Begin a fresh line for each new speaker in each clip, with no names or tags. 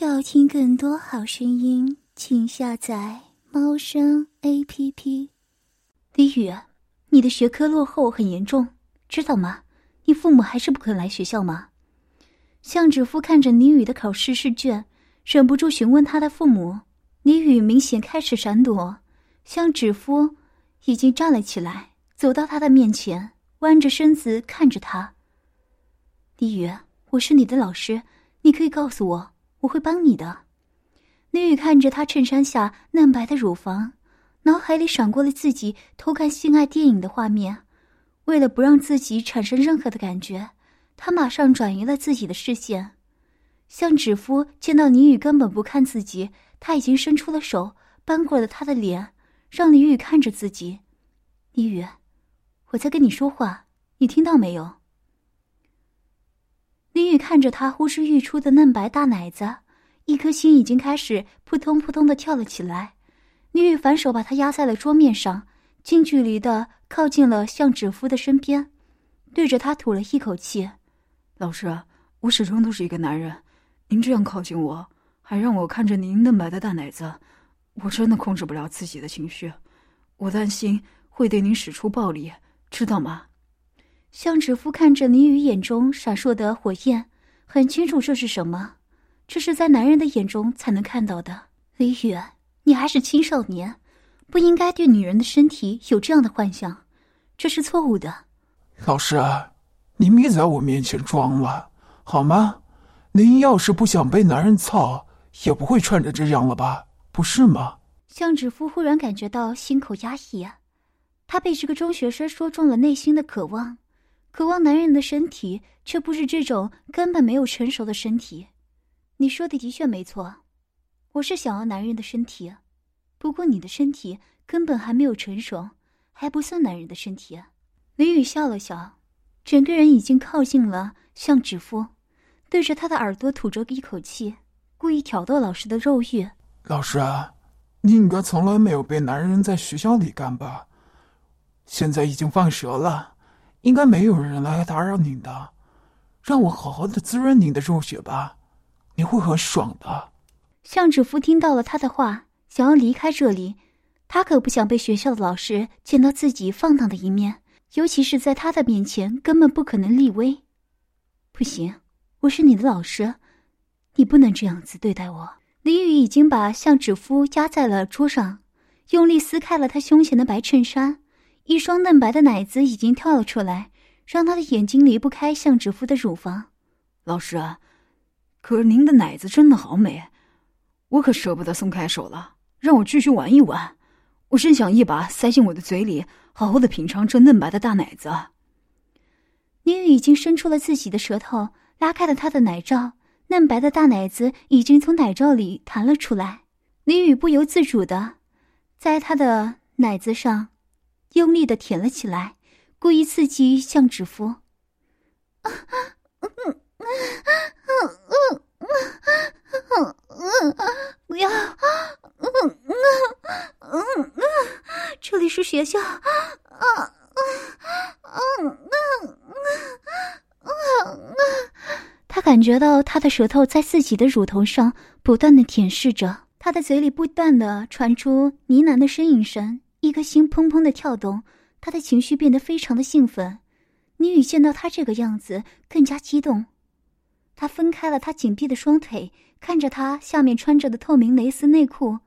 要听更多好声音，请下载猫声 A P P。李宇，你的学科落后很严重，知道吗？你父母还是不肯来学校吗？向指夫看着李宇的考试试卷，忍不住询问他的父母。李宇明显开始闪躲，向指夫已经站了起来，走到他的面前，弯着身子看着他。李宇，我是你的老师，你可以告诉我。我会帮你的。李宇看着他衬衫下嫩白的乳房，脑海里闪过了自己偷看性爱电影的画面。为了不让自己产生任何的感觉，他马上转移了自己的视线。向芷夫见到李宇根本不看自己，他已经伸出了手扳过了他的脸，让李宇看着自己。李宇，我在跟你说话，你听到没有？林宇看着他呼之欲出的嫩白大奶子，一颗心已经开始扑通扑通的跳了起来。林宇反手把他压在了桌面上，近距离的靠近了向芷夫的身边，对着他吐了一口气：“
老师，我始终都是一个男人，您这样靠近我，还让我看着您嫩白的大奶子，我真的控制不了自己的情绪，我担心会对您使出暴力，知道吗？”
向指夫看着林雨眼中闪烁的火焰，很清楚这是什么，这是在男人的眼中才能看到的。林雨，你还是青少年，不应该对女人的身体有这样的幻想，这是错误的。
老师，您别在我面前装了，好吗？您要是不想被男人操，也不会穿着这样了吧？不是吗？
向指夫忽然感觉到心口压抑，他被这个中学生说中了内心的渴望。渴望男人的身体，却不是这种根本没有成熟的身体。你说的的确没错，我是想要男人的身体，不过你的身体根本还没有成熟，还不算男人的身体。林宇笑了笑，整个人已经靠近了向指夫，对着他的耳朵吐着一口气，故意挑逗老师的肉欲。
老师啊，你应该从来没有被男人在学校里干吧？现在已经放学了。应该没有人来打扰您的，让我好好的滋润您的肉血吧，你会很爽的。
向志夫听到了他的话，想要离开这里，他可不想被学校的老师见到自己放荡的一面，尤其是在他的面前，根本不可能立威。不行，我是你的老师，你不能这样子对待我。李宇已经把向志夫压在了桌上，用力撕开了他胸前的白衬衫。一双嫩白的奶子已经跳了出来，让他的眼睛离不开向芷夫的乳房。
老师，可是您的奶子真的好美，我可舍不得松开手了。让我继续玩一玩，我真想一把塞进我的嘴里，好好的品尝这嫩白的大奶子。
宁宇已经伸出了自己的舌头，拉开了他的奶罩，嫩白的大奶子已经从奶罩里弹了出来。宁宇不由自主的在他的奶子上。用力的舔了起来，故意刺激向芷夫。不要！这里是学校。他感觉到他的舌头在自己的乳头上不断的舔舐着，他的嘴里不断的传出呢喃的呻吟声。一颗心砰砰的跳动，他的情绪变得非常的兴奋。倪宇见到他这个样子，更加激动。他分开了他紧闭的双腿，看着他下面穿着的透明蕾丝内裤，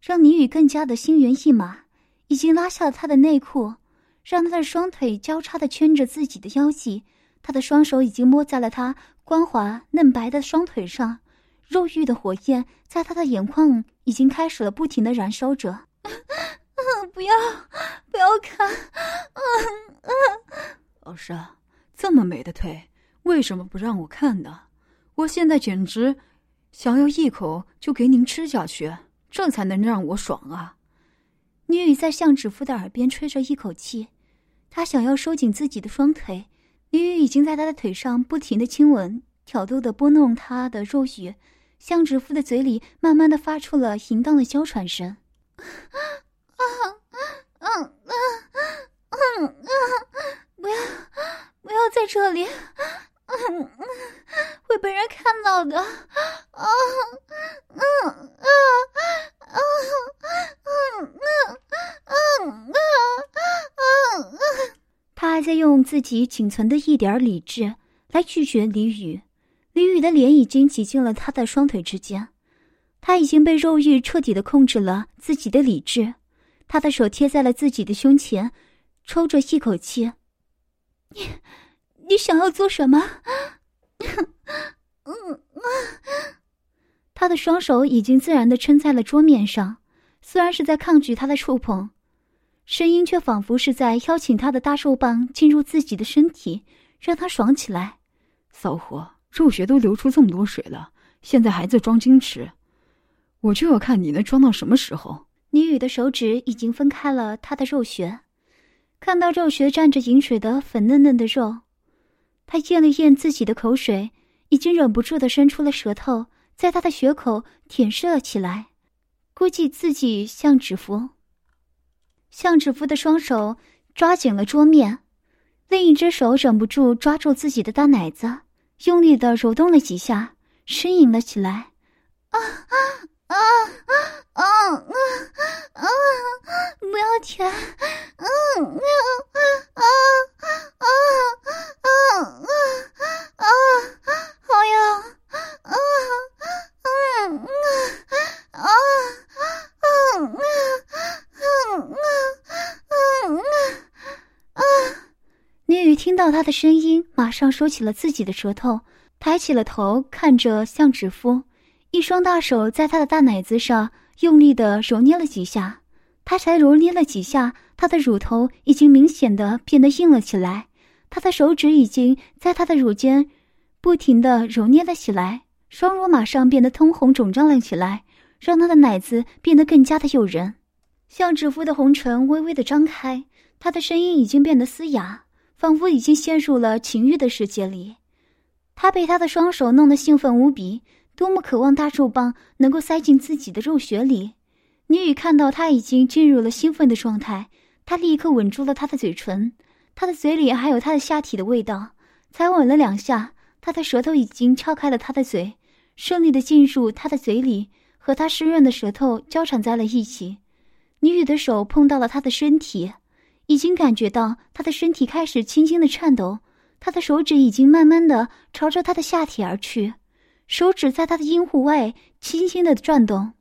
让倪宇更加的心猿意马。已经拉下了他的内裤，让他的双腿交叉的圈着自己的腰际。他的双手已经摸在了他光滑嫩白的双腿上，肉欲的火焰在他的眼眶已经开始了不停的燃烧着。不要，不要看！
老师，这么美的腿，为什么不让我看呢？我现在简直想要一口就给您吃下去，这才能让我爽啊！
女宇在向芷夫的耳边吹着一口气，她想要收紧自己的双腿。女宇已经在他的腿上不停的亲吻、挑逗的拨弄他的肉羽，向芷夫的嘴里慢慢的发出了淫荡的娇喘声。啊啊啊啊！不要，不要在这里！啊啊！会被人看到的！啊啊啊啊啊啊啊啊！他还在用自己仅存的一点理智来拒绝李宇。李宇的脸已经挤进了他的双腿之间，他已经被肉欲彻底的控制了自己的理智。他的手贴在了自己的胸前，抽着一口气。你，你想要做什么？他的双手已经自然的撑在了桌面上，虽然是在抗拒他的触碰，声音却仿佛是在邀请他的大肉棒进入自己的身体，让他爽起来。
骚货，肉穴都流出这么多水了，现在还在装矜持，我就要看你能装到什么时候。
李宇的手指已经分开了他的肉穴，看到肉穴沾着饮水的粉嫩嫩的肉，他咽了咽自己的口水。已经忍不住的伸出了舌头，在他的血口舔舐了起来。估计自己向指夫，向指夫的双手抓紧了桌面，另一只手忍不住抓住自己的大奶子，用力的揉动了几下，呻吟了起来。啊啊啊啊啊啊啊！不要舔！嗯啊啊啊啊啊啊！好呀，啊，嗯啊啊，嗯啊嗯啊嗯啊啊！宁宇听到他的声音，马上收起了自己的舌头，抬起了头，看着向指夫，一双大手在他的大奶子上用力的揉捏了几下。他才揉捏了几下，他的乳头已经明显的变得硬了起来，他的手指已经在他的乳尖。不停的揉捏了起来，双乳马上变得通红肿胀了起来，让他的奶子变得更加的诱人。向指夫的红唇微微的张开，他的声音已经变得嘶哑，仿佛已经陷入了情欲的世界里。他被他的双手弄得兴奋无比，多么渴望大肉棒能够塞进自己的肉穴里。女宇看到他已经进入了兴奋的状态，他立刻吻住了他的嘴唇，他的嘴里还有他的下体的味道，才吻了两下。他的舌头已经撬开了他的嘴，顺利的进入他的嘴里，和他湿润的舌头交缠在了一起。女宇的手碰到了他的身体，已经感觉到他的身体开始轻轻的颤抖。他的手指已经慢慢的朝着他的下体而去，手指在他的阴户外轻轻的转动，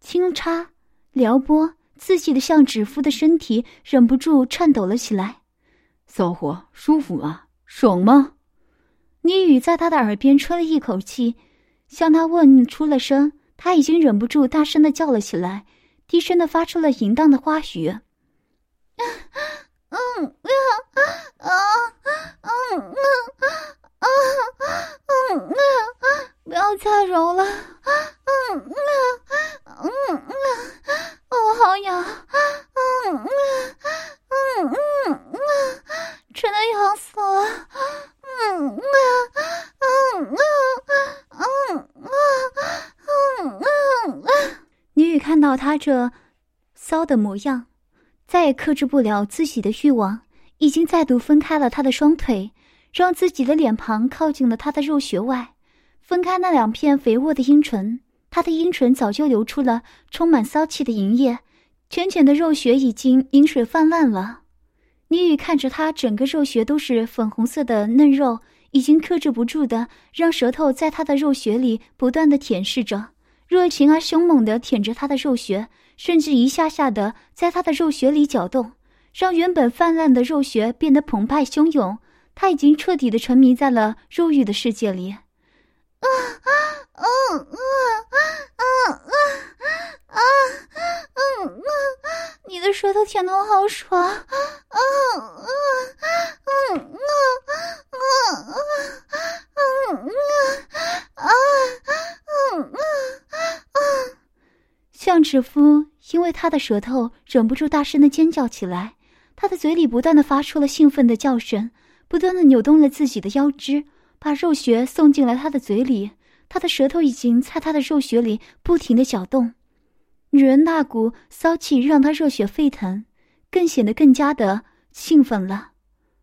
轻插、撩拨，刺激的像指腹的身体忍不住颤抖了起来。
骚货，舒服吗？爽吗？
倪宇在他的耳边吹了一口气，向他问出了声。他已经忍不住大声的叫了起来，低声的发出了淫荡的花语。嗯嗯啊啊啊啊啊啊啊啊啊不要再揉了，啊啊啊啊，我好痒，嗯嗯嗯嗯嗯，真的痒死了。啊啊啊啊啊啊嗯嗯啊！女宇看到他这骚的模样，再也克制不了自己的欲望，已经再度分开了他的双腿，让自己的脸庞靠近了他的肉穴外，分开那两片肥沃的阴唇。他的阴唇早就流出了充满骚气的银液，浅浅的肉穴已经饮水泛滥了。倪宇看着他整个肉穴都是粉红色的嫩肉，已经克制不住的让舌头在他的肉穴里不断的舔舐着，热情而凶猛的舔着他的肉穴，甚至一下下的在他的肉穴里搅动，让原本泛滥的肉穴变得澎湃汹涌。他已经彻底的沉迷在了肉欲的世界里。啊啊啊啊啊啊啊啊啊！你的舌头舔的我好爽。啊啊啊啊啊啊啊啊啊啊！向芷夫因为他的舌头忍不住大声的尖叫起来，他的嘴里不断的发出了兴奋的叫声，不断的扭动了自己的腰肢，把肉穴送进了他的嘴里。他的舌头已经在他的肉穴里不停的搅动。女人那股骚气让他热血沸腾，更显得更加的兴奋了。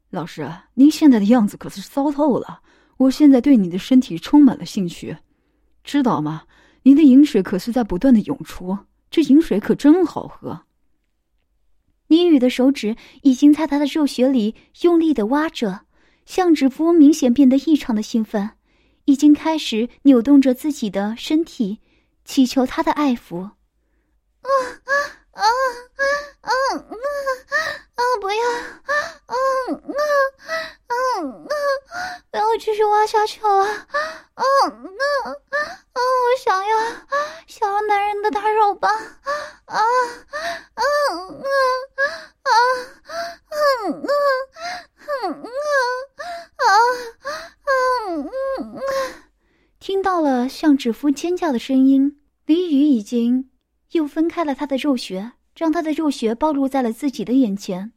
老师，您现在的样子可是骚透了，我现在对你的身体充满了兴趣。知道吗？您的饮水可是在不断的涌出，这饮水可真好喝。
倪宇的手指已经在他的肉穴里用力的挖着，向指夫明显变得异常的兴奋，已经开始扭动着自己的身体，祈求他的爱抚。啊啊啊啊啊啊！不要！啊啊啊啊！不要继续挖下去了！啊啊啊！我想要想要男人的大肉棒！啊啊啊啊啊啊啊啊！听到了向指夫尖叫的声音，李宇已经又分开了他的肉穴，让他的肉穴暴露在了自己的眼前。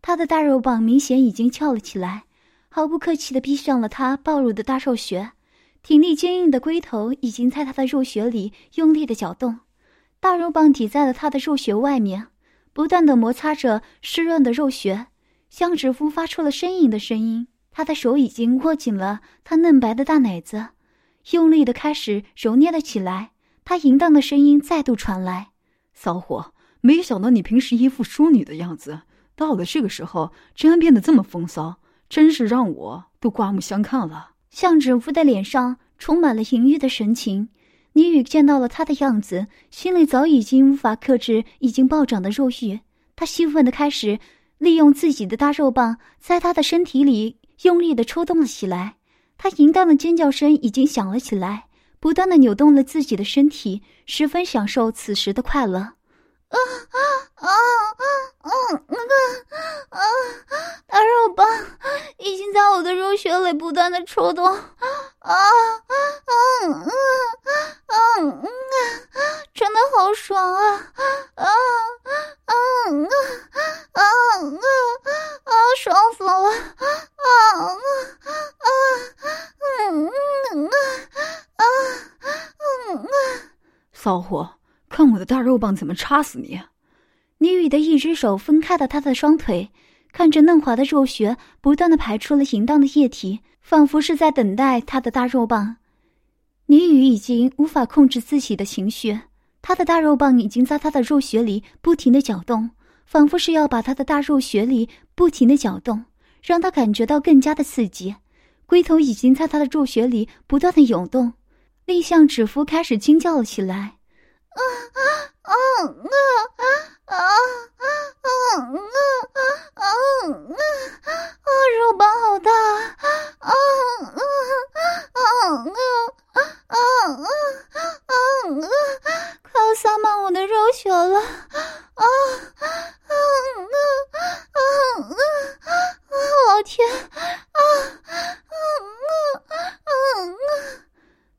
他的大肉棒明显已经翘了起来，毫不客气的逼上了他暴露的大肉穴。挺立坚硬的龟头已经在他的肉穴里用力的搅动，大肉棒抵在了他的肉穴外面，不断的摩擦着湿润的肉穴。向指夫发出了呻吟的声音，他的手已经握紧了他嫩白的大奶子，用力的开始揉捏了起来。他淫荡的声音再度传来：“
骚货，没想到你平时一副淑女的样子。”到了这个时候，竟然变得这么风骚，真是让我都刮目相看了。
向指夫的脸上充满了淫欲的神情。倪宇见到了他的样子，心里早已经无法克制已经暴涨的肉欲。他兴奋的开始利用自己的大肉棒，在他的身体里用力的抽动了起来。他淫荡的尖叫声已经响了起来，不断的扭动了自己的身体，十分享受此时的快乐。啊啊啊啊！那个啊，大肉棒已经在我的肉穴里不断的抽动，啊啊啊啊啊啊！真的好爽啊！啊啊啊啊啊啊！爽死了！啊啊啊嗯嗯啊
嗯嗯，骚货！大肉棒怎么插死你！
女宇的一只手分开了他的双腿，看着嫩滑的肉穴不断的排出了淫荡的液体，仿佛是在等待他的大肉棒。女宇已经无法控制自己的情绪，他的大肉棒已经在他的肉穴里不停的搅动，仿佛是要把他的大肉穴里不停的搅动，让他感觉到更加的刺激。龟头已经在他的肉穴里不断的涌动，立向指腹开始惊叫了起来。啊啊啊啊啊啊啊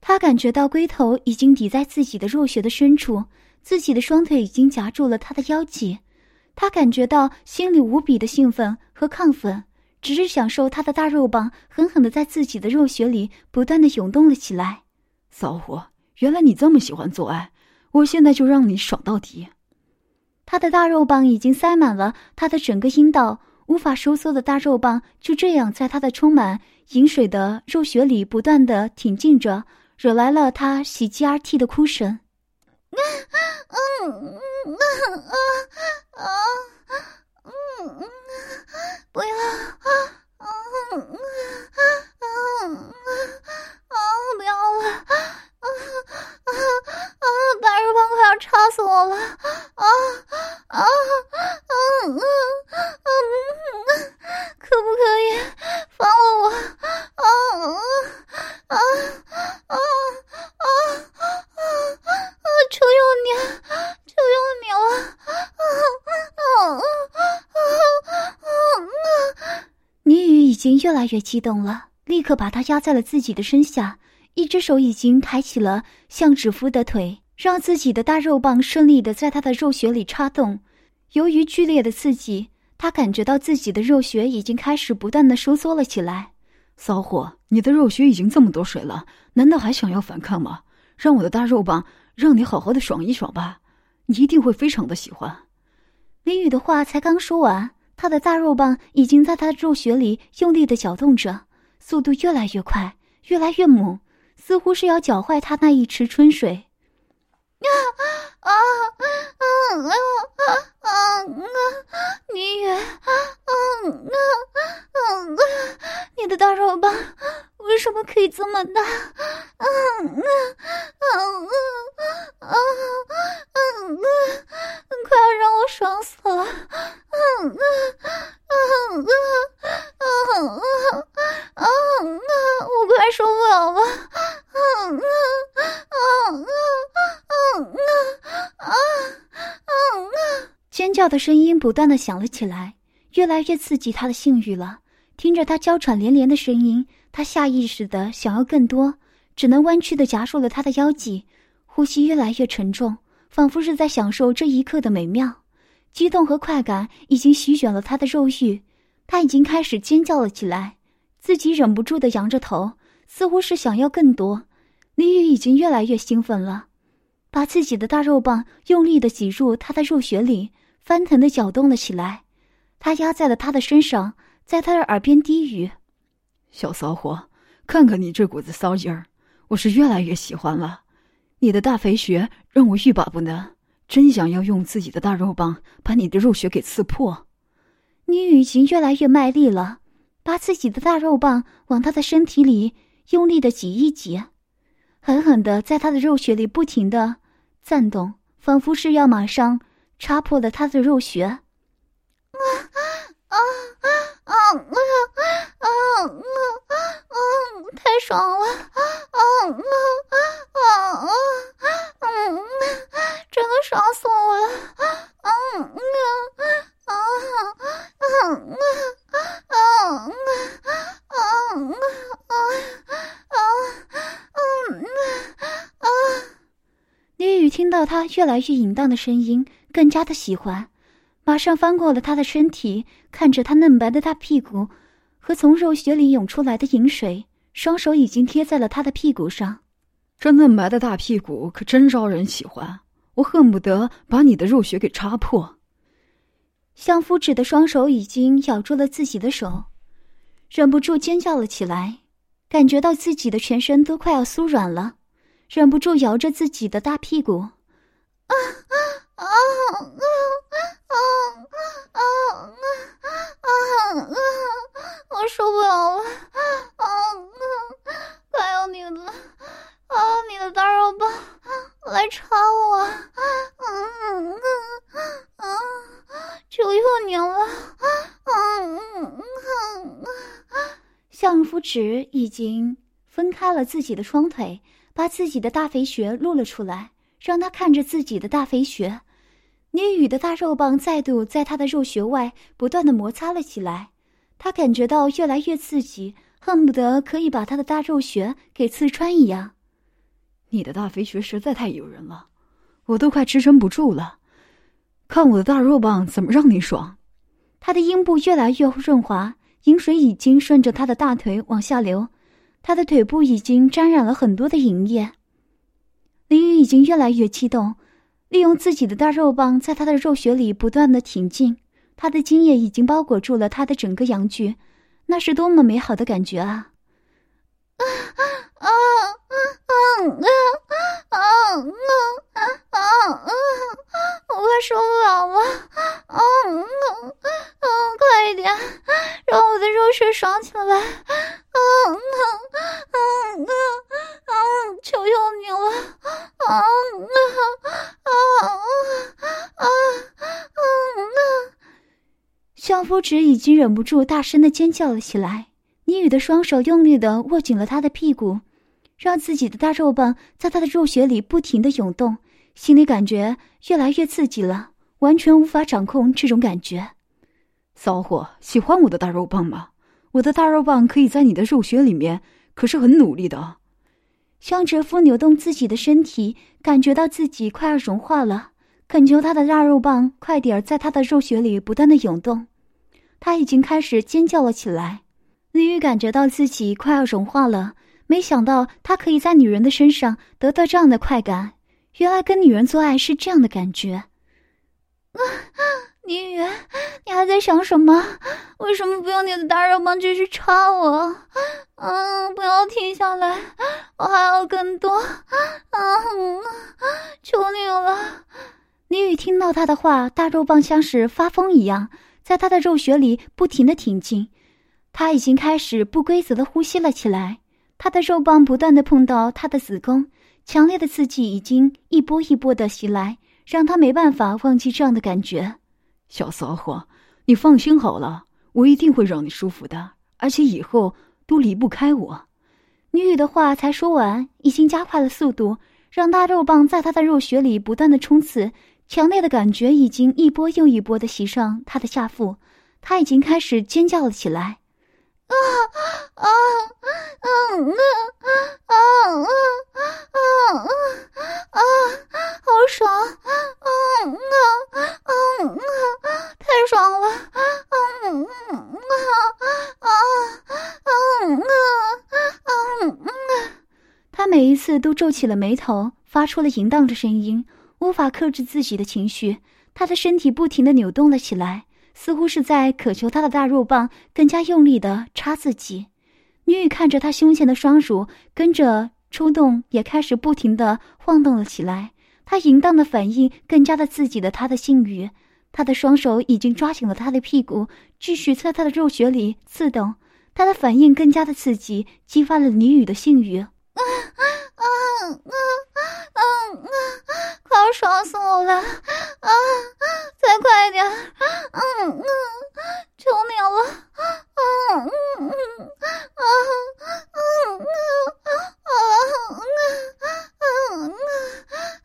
他感觉到龟头已经抵在自己的肉穴的深处，自己的双腿已经夹住了他的腰脊。他感觉到心里无比的兴奋和亢奋，只是享受他的大肉棒狠狠的在自己的肉穴里不断的涌动了起来。
骚货，原来你这么喜欢做爱，我现在就让你爽到底。
他的大肉棒已经塞满了他的整个阴道，无法收缩的大肉棒就这样在他的充满饮水的肉穴里不断的挺进着。惹来了他喜极而泣的哭声。嗯嗯嗯啊啊嗯嗯，不要啊啊啊啊啊啊，不要了，啊啊啊，白日梦快要插死我了，啊啊啊啊啊，可不可以放了我？啊啊啊啊啊啊！大肉棒快要插死我了啊啊啊啊啊！可不可以放了我啊啊啊！啊啊啊啊！求求你，求求你了！啊啊啊啊啊！倪宇已经越来越激动了，立刻把他压在了自己的身下，一只手已经抬起了向指夫的腿，让自己的大肉棒顺利的在他的肉穴里插动。由于剧烈的刺激，他感觉到自己的肉穴已经开始不断的收缩了起来。
骚货，你的肉穴已经这么多水了，难道还想要反抗吗？让我的大肉棒让你好好的爽一爽吧，你一定会非常的喜欢。
李宇的话才刚说完，他的大肉棒已经在他的肉穴里用力的搅动着，速度越来越快，越来越猛。似乎是要搅坏他那一池春水。啊啊啊啊啊啊！你也，嗯嗯嗯，你的大肉棒为什么可以这么大？啊啊啊啊啊啊！快要让我爽死了！啊啊啊啊啊啊啊啊！我快受不了了！啊啊啊啊啊啊啊！尖叫的声音不断的响了起来，越来越刺激他的性欲了。听着他娇喘连连的声音。他下意识的想要更多，只能弯曲的夹住了他的腰际，呼吸越来越沉重，仿佛是在享受这一刻的美妙。激动和快感已经席卷了他的肉欲，他已经开始尖叫了起来，自己忍不住的扬着头，似乎是想要更多。李宇已经越来越兴奋了，把自己的大肉棒用力的挤入他的肉穴里。翻腾的搅动了起来，他压在了他的身上，在他的耳边低语：“
小骚货，看看你这股子骚劲儿，我是越来越喜欢了。你的大肥穴让我欲罢不能，真想要用自己的大肉棒把你的肉穴给刺破。”
你已经越来越卖力了，把自己的大肉棒往他的身体里用力的挤一挤，狠狠的在他的肉穴里不停的颤动，仿佛是要马上。插破了他的肉穴，啊啊啊啊啊啊啊啊啊啊啊！太爽了啊啊啊啊啊啊！真的爽死我了啊啊啊啊啊啊啊啊啊啊啊啊！李雨听到他越来越淫荡的声音，更加的喜欢，马上翻过了他的身体，看着他嫩白的大屁股。和从肉穴里涌出来的饮水，双手已经贴在了他的屁股上。
这嫩白的大屁股可真招人喜欢，我恨不得把你的肉穴给插破。
相夫指的双手已经咬住了自己的手，忍不住尖叫了起来，感觉到自己的全身都快要酥软了，忍不住摇着自己的大屁股。啊啊啊啊啊啊啊啊啊啊啊啊！我受不了了！啊啊！快用你的啊，你的大肉棒来插我！啊啊啊啊，求求你了！嗯嗯嗯，相夫指已经分开了自己的双腿，把自己的大肥穴露了出来。让他看着自己的大肥穴，聂雨的大肉棒再度在他的肉穴外不断的摩擦了起来，他感觉到越来越刺激，恨不得可以把他的大肉穴给刺穿一样。
你的大肥穴实在太诱人了，我都快支撑不住了，看我的大肉棒怎么让你爽！
他的阴部越来越润滑，饮水已经顺着他的大腿往下流，他的腿部已经沾染了很多的银液。林雨已经越来越激动，利用自己的大肉棒在他的肉穴里不断的挺进，他的精液已经包裹住了他的整个阳具，那是多么美好的感觉啊！啊啊啊啊啊啊啊啊啊！我快受不了了！啊啊啊！快一点，让我的肉穴爽起来！啊啊啊啊啊！求求你了！啊啊啊啊啊啊！小夫子已经忍不住大声的尖叫了起来。倪宇的双手用力的握紧了他的屁股，让自己的大肉棒在他的肉穴里不停的涌动，心里感觉越来越刺激了，完全无法掌控这种感觉。
骚货，喜欢我的大肉棒吗？我的大肉棒可以在你的肉穴里面，可是很努力的。
向哲夫扭动自己的身体，感觉到自己快要融化了，恳求他的腊肉棒快点在他的肉穴里不断的涌动。他已经开始尖叫了起来。李玉感觉到自己快要融化了，没想到他可以在女人的身上得到这样的快感。原来跟女人做爱是这样的感觉。啊啊，宁宇，你还在想什么？为什么不用你的大肉棒继续插我？嗯，不要停下来，我还要更多。嗯，求你了。宁宇听到他的话，大肉棒像是发疯一样，在他的肉穴里不停的挺进。他已经开始不规则的呼吸了起来，他的肉棒不断的碰到他的子宫，强烈的刺激已经一波一波的袭来，让他没办法忘记这样的感觉。
小骚货，你放心好了，我一定会让你舒服的，而且以后都离不开我。
女语的话才说完，已经加快了速度，让大肉棒在他的肉穴里不断的冲刺，强烈的感觉已经一波又一波的袭上他的下腹，他已经开始尖叫了起来。啊 啊啊啊啊啊啊啊啊啊！好爽！啊啊啊啊啊，太爽了！啊啊啊啊啊啊啊！他每一次都皱起了眉头，发出了淫荡的声音，无法克制自己的情绪，他的身体不停的扭动了起来。似乎是在渴求他的大肉棒更加用力的插自己，女宇看着他胸前的双乳跟着抽动，也开始不停的晃动了起来。他淫荡的反应更加的刺激了他的性欲，他的双手已经抓紧了他的屁股，继续在他的肉穴里刺动。他的反应更加的刺激，激发了女宇的性欲。啊 啊啊啊啊啊！快要爽死我了！啊！再快一点！嗯嗯，求你了！啊嗯嗯啊嗯嗯啊啊嗯嗯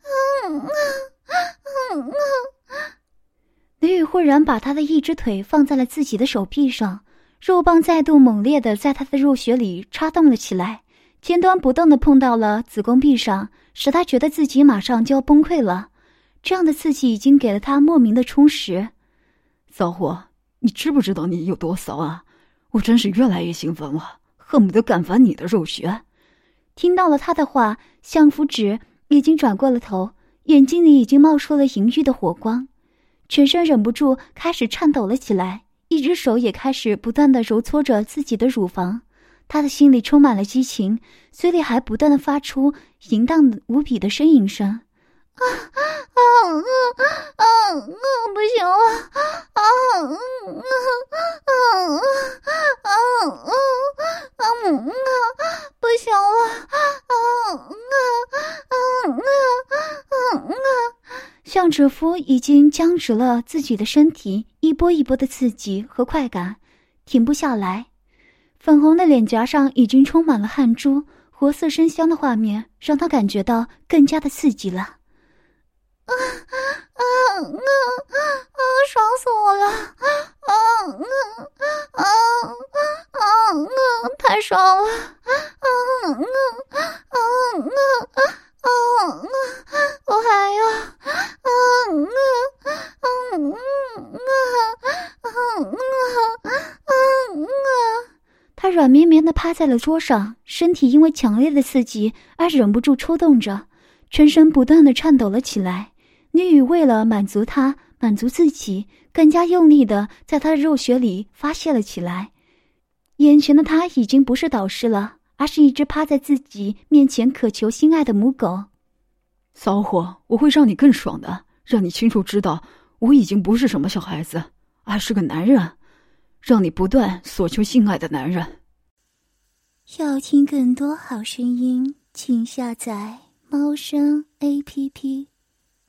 嗯嗯嗯李宇忽然把他的一只腿放在了自己的手臂上，肉棒再度猛烈的在他的肉穴里插动了起来，尖端不动的碰到了子宫壁上，使他觉得自己马上就要崩溃了。这样的刺激已经给了他莫名的充实。
骚货，你知不知道你有多骚啊？我真是越来越兴奋了，恨不得干翻你的肉穴。
听到了他的话，相夫指已经转过了头，眼睛里已经冒出了淫欲的火光，全身忍不住开始颤抖了起来，一只手也开始不断的揉搓着自己的乳房。他的心里充满了激情，嘴里还不断的发出淫荡无比的呻吟声。啊啊啊啊嗯不行了啊啊啊啊啊啊啊啊不行了啊啊啊啊啊啊向蛰夫已经僵直了自己的身体，一波一波的刺激和快感，停不下来。粉红的脸颊上已经充满了汗珠，活色生香的画面让他感觉到更加的刺激了。啊啊啊啊！爽死我了！啊啊啊啊啊！太爽了！啊啊啊啊啊啊！我还要啊啊啊啊啊啊啊！他软绵绵的趴在了桌上，身体因为强烈的刺激而忍不住抽动着，全身不断的颤抖了起来。女宇为了满足他，满足自己，更加用力的在他的肉穴里发泄了起来。眼前的他已经不是导师了，而是一只趴在自己面前渴求心爱的母狗。
骚货，我会让你更爽的，让你清楚知道，我已经不是什么小孩子，而是个男人，让你不断索求性爱的男人。
要听更多好声音，请下载猫声 A P P。